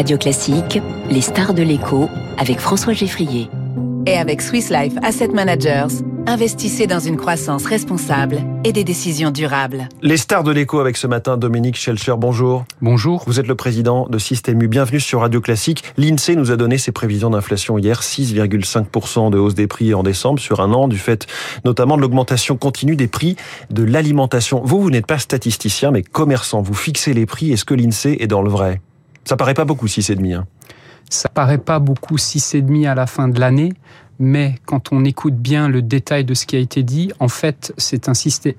Radio Classique, les stars de l'écho avec François Geffrier. Et avec Swiss Life Asset Managers, investissez dans une croissance responsable et des décisions durables. Les stars de l'écho avec ce matin Dominique Schelcher, bonjour. Bonjour. Vous êtes le président de Système U. Bienvenue sur Radio Classique. L'INSEE nous a donné ses prévisions d'inflation hier, 6,5% de hausse des prix en décembre sur un an, du fait notamment de l'augmentation continue des prix de l'alimentation. Vous, vous n'êtes pas statisticien, mais commerçant. Vous fixez les prix. Est-ce que l'INSEE est dans le vrai? Ça paraît pas beaucoup, 6,5%. Hein. Ça paraît pas beaucoup 6,5 à la fin de l'année, mais quand on écoute bien le détail de ce qui a été dit, en fait, c'est un système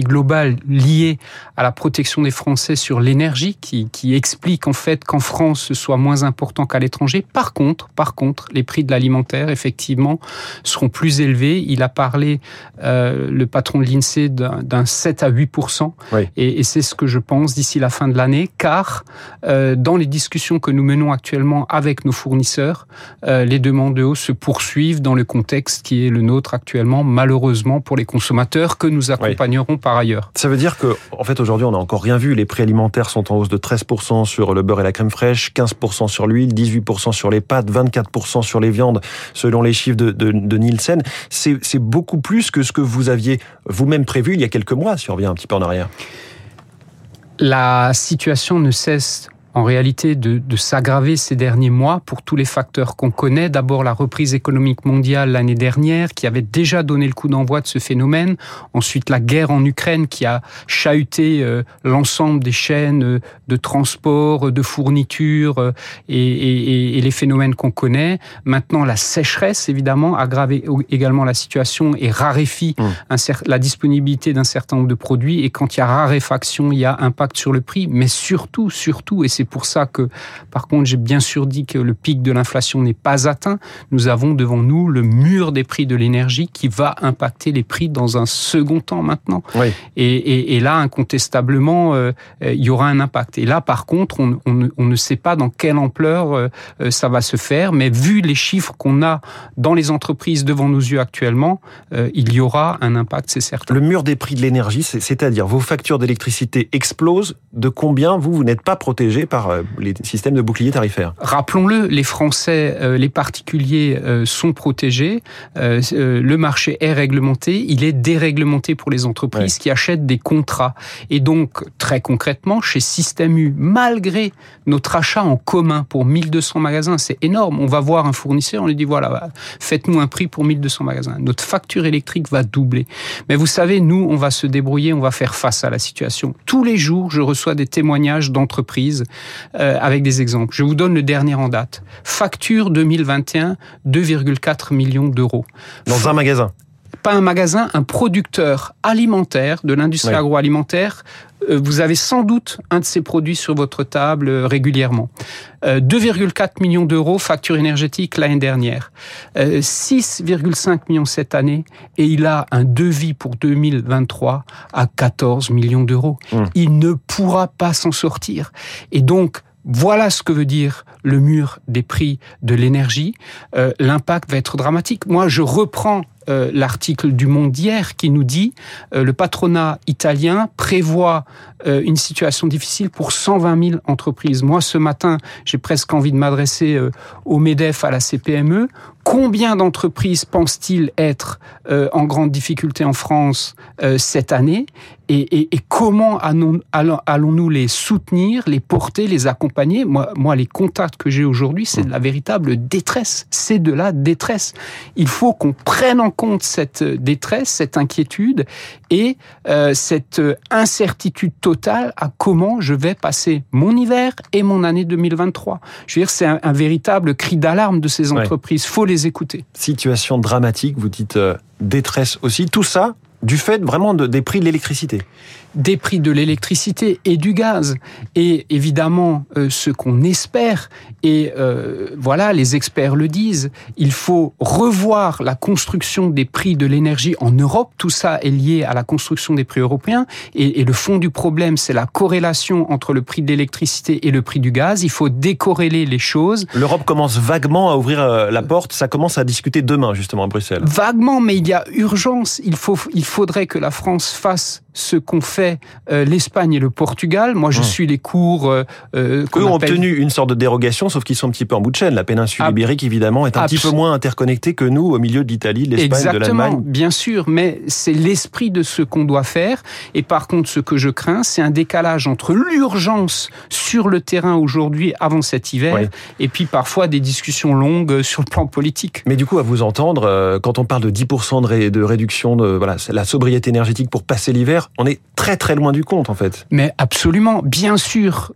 global lié à la protection des Français sur l'énergie qui, qui explique en fait qu'en France ce soit moins important qu'à l'étranger. Par contre, par contre, les prix de l'alimentaire effectivement seront plus élevés. Il a parlé euh, le patron de l'Insee d'un 7 à 8% et, et c'est ce que je pense d'ici la fin de l'année, car euh, dans les discussions que nous menons actuellement avec nos fournisseurs, euh, les demandes de hausse se poursuivent dans le contexte qui est le nôtre actuellement, malheureusement pour les consommateurs que nous accompagnerons par ailleurs. Ça veut dire que, en fait, aujourd'hui, on n'a encore rien vu. Les prix alimentaires sont en hausse de 13% sur le beurre et la crème fraîche, 15% sur l'huile, 18% sur les pâtes, 24% sur les viandes, selon les chiffres de, de, de Nielsen. C'est beaucoup plus que ce que vous aviez vous-même prévu il y a quelques mois, si on revient un petit peu en arrière. La situation ne cesse en réalité de, de s'aggraver ces derniers mois pour tous les facteurs qu'on connaît. D'abord la reprise économique mondiale l'année dernière qui avait déjà donné le coup d'envoi de ce phénomène. Ensuite la guerre en Ukraine qui a chahuté euh, l'ensemble des chaînes euh, de transport, de fourniture euh, et, et, et, les phénomènes qu'on connaît. Maintenant la sécheresse évidemment aggrave également la situation et raréfie mmh. un la disponibilité d'un certain nombre de produits. Et quand il y a raréfaction, il y a impact sur le prix. Mais surtout, surtout, et c'est c'est pour ça que, par contre, j'ai bien sûr dit que le pic de l'inflation n'est pas atteint. Nous avons devant nous le mur des prix de l'énergie qui va impacter les prix dans un second temps maintenant. Oui. Et, et, et, là, incontestablement, euh, il y aura un impact. Et là, par contre, on, on, on ne sait pas dans quelle ampleur euh, ça va se faire, mais vu les chiffres qu'on a dans les entreprises devant nos yeux actuellement, euh, il y aura un impact, c'est certain. Le mur des prix de l'énergie, c'est-à-dire vos factures d'électricité explosent. De combien vous, vous n'êtes pas protégé par euh, les systèmes de bouclier tarifaires. Rappelons-le, les Français, euh, les particuliers euh, sont protégés. Le marché est réglementé. Il est déréglementé pour les entreprises ouais. qui achètent des contrats. Et donc, très concrètement, chez Système U, malgré notre achat en commun pour 1200 magasins, c'est énorme. On va voir un fournisseur, on lui dit voilà, faites-nous un prix pour 1200 magasins. Notre facture électrique va doubler. Mais vous savez, nous, on va se débrouiller, on va faire face à la situation. Tous les jours, je reçois des témoignages d'entreprises euh, avec des exemples. Je vous donne le dernier en date. Facture 2021, 2,4 millions d'euros. Dans un magasin pas un magasin, un producteur alimentaire de l'industrie oui. agroalimentaire. Euh, vous avez sans doute un de ces produits sur votre table euh, régulièrement. 2,4 millions d'euros facture énergétique l'année dernière. 6,5 millions cette année et il a un devis pour 2023 à 14 millions d'euros. Mmh. Il ne pourra pas s'en sortir. Et donc, voilà ce que veut dire le mur des prix de l'énergie. Euh, L'impact va être dramatique. Moi, je reprends euh, l'article du Monde d'hier qui nous dit euh, le patronat italien prévoit euh, une situation difficile pour 120 000 entreprises. Moi, ce matin, j'ai presque envie de m'adresser euh, au MEDEF, à la CPME. Combien d'entreprises pensent-ils être euh, en grande difficulté en France euh, cette année? Et, et, et comment allons-nous les soutenir, les porter, les accompagner? Moi, moi, les contacts que j'ai aujourd'hui, c'est de la véritable détresse. C'est de la détresse. Il faut qu'on prenne en compte cette détresse, cette inquiétude et euh, cette incertitude totale à comment je vais passer mon hiver et mon année 2023. Je veux dire, c'est un, un, véritable cri d'alarme de ces entreprises. Ouais. Faut les écouter. Situation dramatique, vous dites euh, détresse aussi. Tout ça du fait vraiment de, des prix de l'électricité des prix de l'électricité et du gaz. Et évidemment, euh, ce qu'on espère, et euh, voilà, les experts le disent, il faut revoir la construction des prix de l'énergie en Europe. Tout ça est lié à la construction des prix européens. Et, et le fond du problème, c'est la corrélation entre le prix de l'électricité et le prix du gaz. Il faut décorréler les choses. L'Europe commence vaguement à ouvrir euh, la porte. Ça commence à discuter demain, justement, à Bruxelles. Vaguement, mais il y a urgence. Il, faut, il faudrait que la France fasse ce qu'ont fait euh, l'Espagne et le Portugal. Moi, je mmh. suis les cours. Euh, euh Eux ont obtenu une sorte de dérogation, sauf qu'ils sont un petit peu en bout de chaîne. La péninsule ibérique, évidemment, est un petit peu moins interconnectée que nous au milieu de l'Italie, de l'Espagne, de l'Allemagne. Bien sûr, mais c'est l'esprit de ce qu'on doit faire. Et par contre, ce que je crains, c'est un décalage entre l'urgence sur le terrain aujourd'hui, avant cet hiver, et puis parfois des discussions longues sur le plan politique. Mais du coup, à vous entendre, euh, quand on parle de 10% de, de réduction de voilà, la sobriété énergétique pour passer l'hiver, on est très très loin du compte en fait. Mais absolument, bien sûr,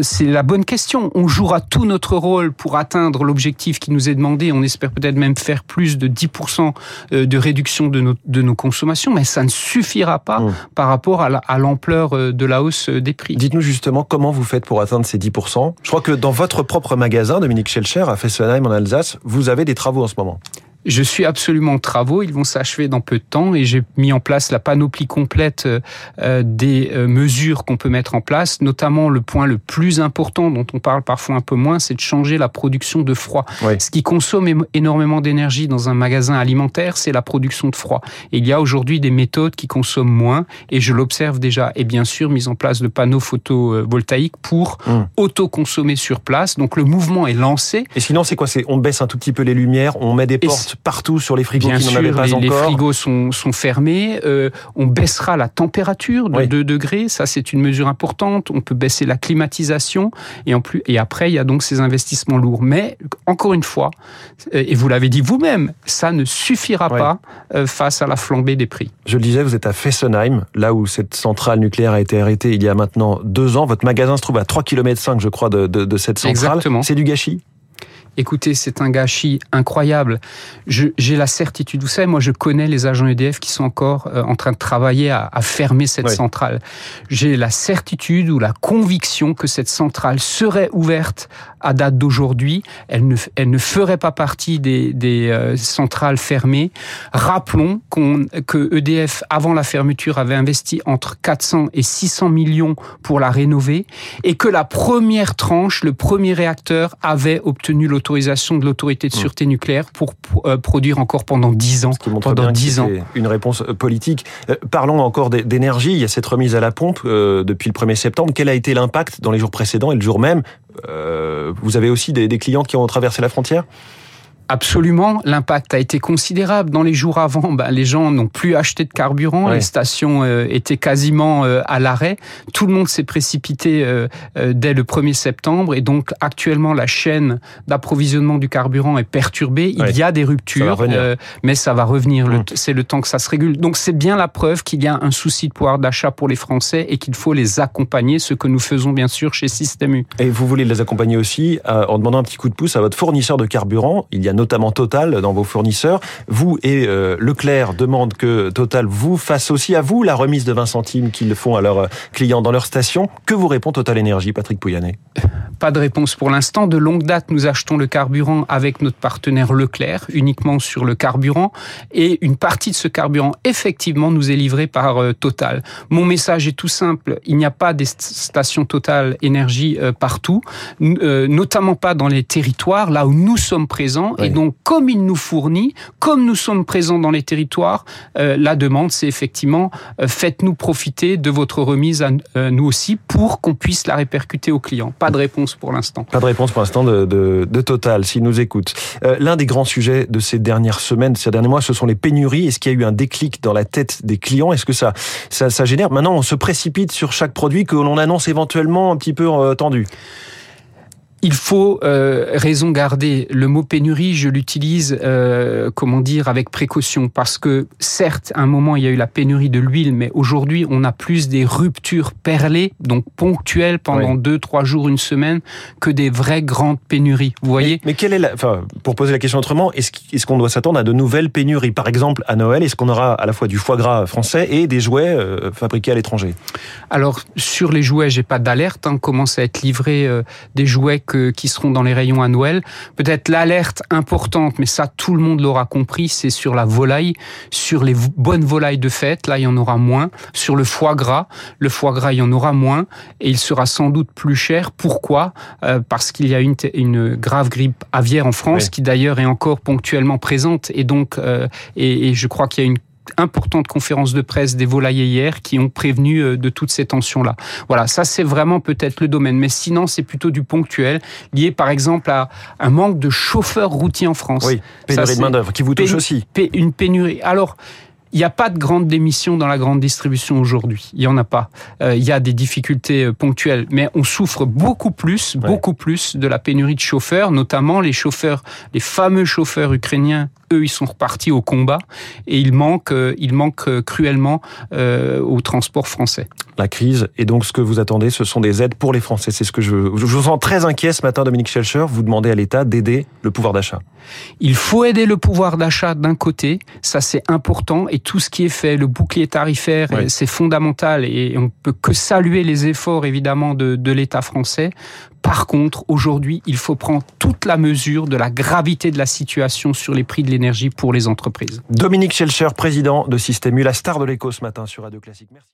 c'est la bonne question. On jouera tout notre rôle pour atteindre l'objectif qui nous est demandé. On espère peut-être même faire plus de 10% euh, de réduction de nos, de nos consommations, mais ça ne suffira pas mmh. par rapport à l'ampleur euh, de la hausse des prix. Dites-nous justement comment vous faites pour atteindre ces 10%. Je crois que dans votre propre magasin, Dominique Schelcher, à Fessenheim en Alsace, vous avez des travaux en ce moment. Je suis absolument en travaux, ils vont s'achever dans peu de temps et j'ai mis en place la panoplie complète euh, des euh, mesures qu'on peut mettre en place, notamment le point le plus important dont on parle parfois un peu moins, c'est de changer la production de froid. Ce qui consomme énormément d'énergie dans un magasin alimentaire, c'est la production de froid. Et il y a aujourd'hui des méthodes qui consomment moins et je l'observe déjà. Et bien sûr, mise en place de panneaux photovoltaïques pour hum. auto-consommer sur place. Donc le mouvement est lancé. Et sinon, c'est quoi? C'est on baisse un tout petit peu les lumières, on met des portes partout sur les frigos Bien qui n'en avaient pas les, encore. Les frigos sont, sont fermés. Euh, on baissera la température de 2 degrés. Ça, c'est une mesure importante. On peut baisser la climatisation. Et, en plus, et après, il y a donc ces investissements lourds. Mais, encore une fois, euh, et vous l'avez dit vous-même, ça ne suffira pas euh, face à la flambée des prix. Je le disais, vous êtes à Fessenheim, là où cette centrale nucléaire a été arrêtée il y a maintenant deux ans. Votre magasin se trouve à 3 km je crois, de, de, de cette centrale. Exactement. C'est du gâchis? Écoutez, c'est un gâchis incroyable. J'ai la certitude, vous savez, moi je connais les agents EDF qui sont encore euh, en train de travailler à, à fermer cette centrale. J'ai la certitude ou la conviction que cette centrale serait ouverte à date d'aujourd'hui. Elle ne, elle ne ferait pas partie des, des euh, centrales fermées. Rappelons qu'on que EDF, avant la fermeture, avait investi entre 400 et 600 millions pour la rénover et que la première tranche, le premier réacteur, avait obtenu l'autorisation autorisation de l'autorité de mmh. sûreté nucléaire pour euh, produire encore pendant 10 ans. Ce qui montre pendant bien 10 ans. Une réponse euh, politique. Euh, parlons encore d'énergie. Il y a cette remise à la pompe depuis le 1er septembre. Quel a été l'impact dans les jours précédents et le jour même Vous avez aussi des clients qui ont traversé la frontière? Absolument, l'impact a été considérable. Dans les jours avant, ben, les gens n'ont plus acheté de carburant, les stations euh, étaient quasiment euh, à l'arrêt. Tout le monde s'est précipité euh, dès le 1er septembre et donc actuellement la chaîne d'approvisionnement du carburant est perturbée. Il y a des ruptures, mais ça va revenir. Mmh. C'est le temps que ça se régule. Donc c'est bien la preuve qu'il y a un souci de pouvoir d'achat pour les Français et qu'il faut les accompagner, ce que nous faisons bien sûr chez Système U. Et vous voulez les accompagner aussi en demandant un petit coup de pouce à votre fournisseur de carburant. Il y a notamment Total dans vos fournisseurs. Vous et euh, Leclerc demandent que Total vous fasse aussi à vous la remise de 20 centimes qu'ils font à leurs euh, clients dans leur station. Que vous répond Total Énergie, Patrick Pouyanné? Pas de réponse pour l'instant. De longue date, nous achetons le carburant avec notre partenaire Leclerc, uniquement sur le carburant. Et une partie de ce carburant, effectivement, nous est livrée par euh, Total. Mon message est tout simple. Il n'y a pas des stations Total Énergie partout, notamment pas dans les territoires, là où nous sommes présents. Et donc, comme il nous fournit, comme nous sommes présents dans les territoires, euh, la demande, c'est effectivement euh, faites-nous profiter de votre remise à euh, nous aussi pour qu'on puisse la répercuter aux clients. Pas de réponse pour l'instant. Pas de réponse pour l'instant de, de, de, Total, s'il nous écoute. L'un des grands sujets de ces dernières semaines, ces derniers mois, ce sont les pénuries. Est-ce qu'il y a eu un déclic dans la tête des clients? Est-ce que ça, ça, ça génère? Maintenant, on se précipite sur chaque produit que l'on annonce éventuellement un petit peu tendu il faut euh, raison garder. Le mot pénurie, je l'utilise, euh, comment dire, avec précaution, parce que certes, à un moment, il y a eu la pénurie de l'huile, mais aujourd'hui, on a plus des ruptures perlées, donc ponctuelles pendant deux, trois jours, une semaine, que des vraies grandes pénuries. Vous voyez Mais, quelle est la, enfin, pour poser la question autrement, est-ce qu'on doit s'attendre à de nouvelles pénuries? Par exemple, à Noël, est-ce qu'on aura à la fois du foie gras français et des jouets euh, fabriqués à l'étranger? Alors sur les jouets, j'ai pas d'alerte. Hein, commence à être livré des jouets qui seront dans les rayons à Noël. Peut-être l'alerte importante, mais ça tout le monde l'aura compris, c'est sur la volaille, sur les bonnes volailles de fête, là il y en aura moins. Sur le foie gras, le foie gras il y en aura moins et il sera sans doute plus cher. Pourquoi? Euh, Parce qu'il y a une, une, grave grippe aviaire en France qui d'ailleurs est encore ponctuellement présente et donc euh, et, et je crois qu'il y a une importante conférence de presse des volaillers hier qui ont prévenu euh, de toutes ces tensions-là. Voilà, ça c'est vraiment peut-être le domaine. Mais sinon, c'est plutôt du ponctuel, lié par exemple à un manque de chauffeurs routiers en France. Oui, pénurie de main-d'œuvre qui vous touche aussi. Une pénurie. Alors, il n'y a pas de grande démission dans la grande distribution aujourd'hui. Il n'y en a pas. Euh, il y a des difficultés euh, ponctuelles, mais on souffre beaucoup plus, beaucoup plus de la pénurie de chauffeurs, notamment les chauffeurs, les fameux chauffeurs ukrainiens. Eux, ils sont repartis au combat et il manque, euh, il manque cruellement au transport français. La crise et donc ce que vous attendez, ce sont des aides pour les Français. C'est ce que je, je vous sens très inquiet ce matin, Dominique Schelcher. Vous demandez à l'État d'aider le pouvoir d'achat. Il faut aider le pouvoir d'achat d'un côté, ça c'est important et tout ce qui est fait, le bouclier tarifaire, c'est fondamental et on peut que saluer les efforts évidemment de, de l'État français. Par contre, aujourd'hui, il faut prendre toute la mesure de la gravité de la situation sur les prix de l'énergie pour les entreprises. Dominique Schelcher, président de Système U, la star de l'écho ce matin sur Radio Classique. Merci.